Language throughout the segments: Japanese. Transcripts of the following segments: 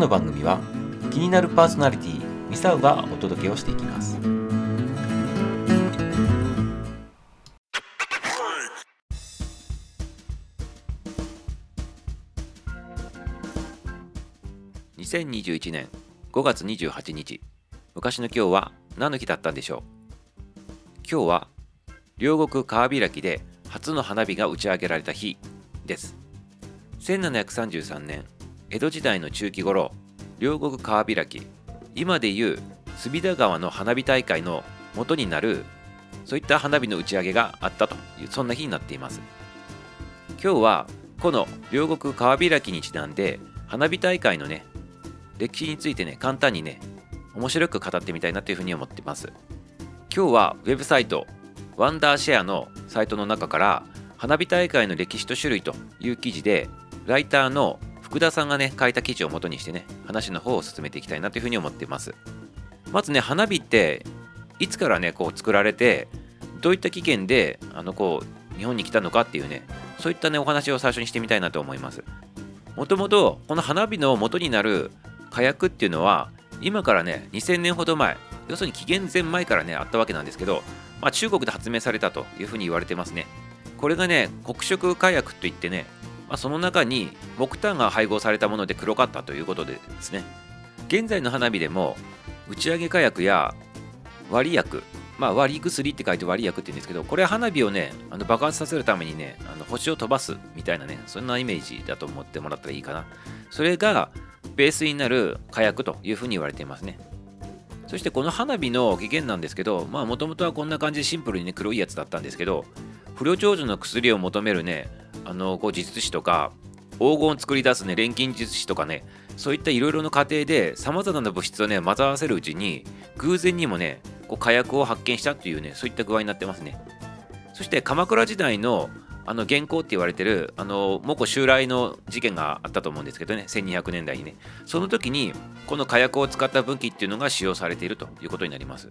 の番組は気になるパーソナリティミサウがお届けをしていきます。2021年5月28日昔の今日は何の日だったんでしょう？今日は両国川開きで初の花火が打ち上げられた日です。1733年江戸時代の中期頃両国川開き今でいう隅田川の花火大会の元になるそういった花火の打ち上げがあったというそんな日になっています。今日はこの両国川開きにちなんで花火大会のね歴史についてね簡単にね面白く語ってみたいなというふうに思ってます。今日はウェブサイトワンダーシェアのサイトの中から花火大会の歴史と種類という記事でライターの福田さんがね書いた記事を元にしてね話の方を進めていきたいなというふうに思っています。まずね花火っていつからねこう作られてどういった期限であのこう日本に来たのかっていうねそういったねお話を最初にしてみたいなと思います。もともとこの花火の元になる火薬っていうのは今からね2000年ほど前要するに紀元前前からねあったわけなんですけど、まあ、中国で発明されたというふうに言われてますね。これがね黒色火薬といってね、まあ、その中に木炭が配合されたもので黒かったということでですね現在の花火でも打ち上げ火薬や割薬まあ、割り薬って書いて割薬って言うんですけど、これは花火をね、あの爆発させるためにね、あの星を飛ばすみたいなね、そんなイメージだと思ってもらったらいいかな。それがベースになる火薬というふうに言われていますね。そしてこの花火の起源なんですけど、まあもともとはこんな感じでシンプルにね、黒いやつだったんですけど、不慮長寿の薬を求めるね、あの、こう術師とか、黄金を作り出すね、錬金術師とかね、そういったいろいろな過程で様々な物質をね、混ざらせるうちに、偶然にもね、こう火薬を発見したというね、そういった具合になってますね。そして鎌倉時代のあの元寇って言われてるあの猛虎襲来の事件があったと思うんですけどね1200年代にねその時にこの火薬を使った武器っていうのが使用されているということになります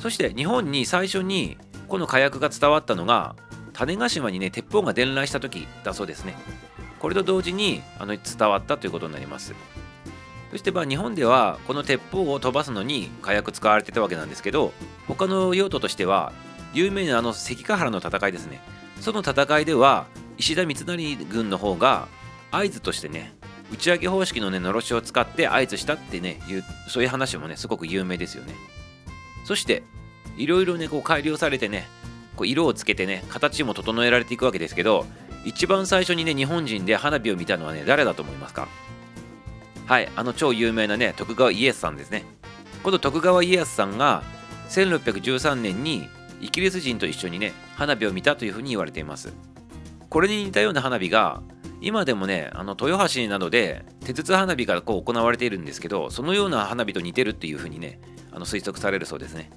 そして日本に最初にこの火薬が伝わったのが種子島にね鉄砲が伝来した時だそうですね。これと同時にあの伝わったということになります。そしてまあ日本ではこの鉄砲を飛ばすのに火薬使われてたわけなんですけど他の用途としては有名なあの関ヶ原の戦いですね。その戦いでは石田三成軍の方が合図としてね打ち上げ方式のねのろしを使って合図したってねいうそういう話もねすごく有名ですよね。そしていろいろねこう改良されてねこう色をつけてね形も整えられていくわけですけど一番最初にね日本人で花火を見たのはね誰だと思いますか？はいあの超有名なね徳川家康さんですね。この徳川家康さんが1613年にイギリス人と一緒にね花火を見たというふうに言われています。これに似たような花火が今でもねあの豊橋などで手筒花火がこう行われているんですけどそのような花火と似てるっていうふうにねあの推測されるそうですね。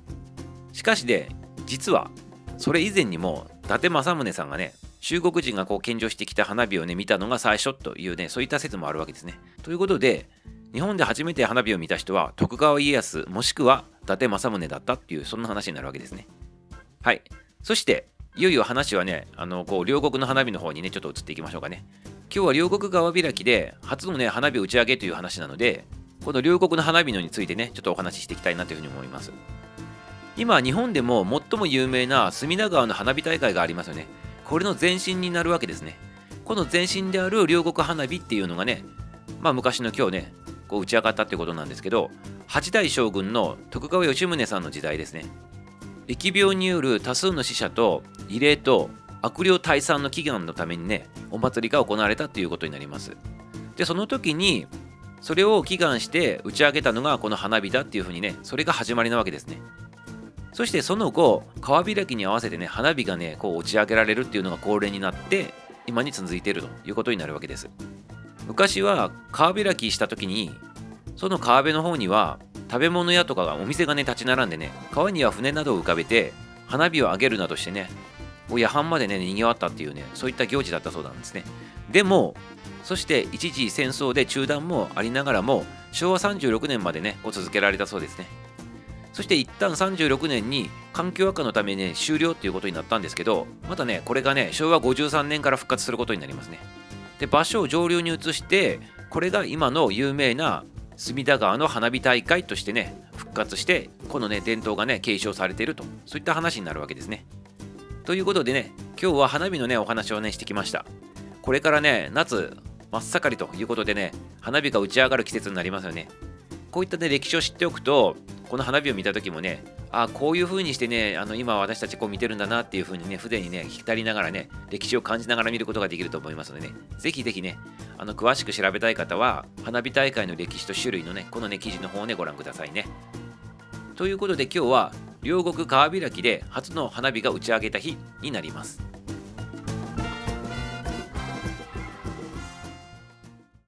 しかしで実はそれ以前にも伊達政宗さんがね中国人がこう献上してきた花火をね見たのが最初というねそういった説もあるわけですね。ということで日本で初めて花火を見た人は徳川家康もしくは伊達政宗だったっていうそんな話になるわけですね。はい。そしていよいよ話はねあのこう両国の花火の方にねちょっと移っていきましょうかね。今日は両国川開きで初のね花火打ち上げという話なのでこの両国の花火のについてねちょっとお話ししていきたいなというふうに思います。今日本でも最も有名な隅田川の花火大会がありますよね。これの前身になるわけですね。この前身である両国花火っていうのがねまあ昔の今日ねこう打ち上がったってことなんですけど8代将軍の徳川吉宗さんの時代ですね。疫病による多数の死者と慰霊と悪霊退散の祈願のためにねお祭りが行われたということになります。でその時にそれを祈願して打ち上げたのがこの花火だっていうふうにねそれが始まりなわけですね。そしてその後川開きに合わせてね花火がねこう打ち上げられるっていうのが恒例になって今に続いているということになるわけです。昔は川開きした時にその川辺の方には食べ物屋とかがお店がね立ち並んでね川には船などを浮かべて花火を上げるなどしてね夜半までね賑わったっていうねそういった行事だったそうなんですね。でもそして一時戦争で中断もありながらも昭和36年までね続けられたそうですね。そして一旦36年に環境悪化のためね終了っていうことになったんですけどまたねこれがね昭和53年から復活することになりますね。で場所を上流に移してこれが今の有名な隅田川の花火大会としてね復活してこのね伝統がね継承されているとそういった話になるわけですね。ということでね今日は花火のねお話をねしてきました。これからね夏真っ盛りということでね花火が打ち上がる季節になりますよね。こういったね歴史を知っておくとこの花火を見た時もねあこういう風にしてねあの今私たちこう見てるんだなっていう風にね筆にね浸りながらね歴史を感じながら見ることができると思いますのでねぜひぜひねあの詳しく調べたい方は花火大会の歴史と種類のねこのね記事の方をねご覧くださいね。ということで今日は両国川開きで初の花火が打ち上げた日になります。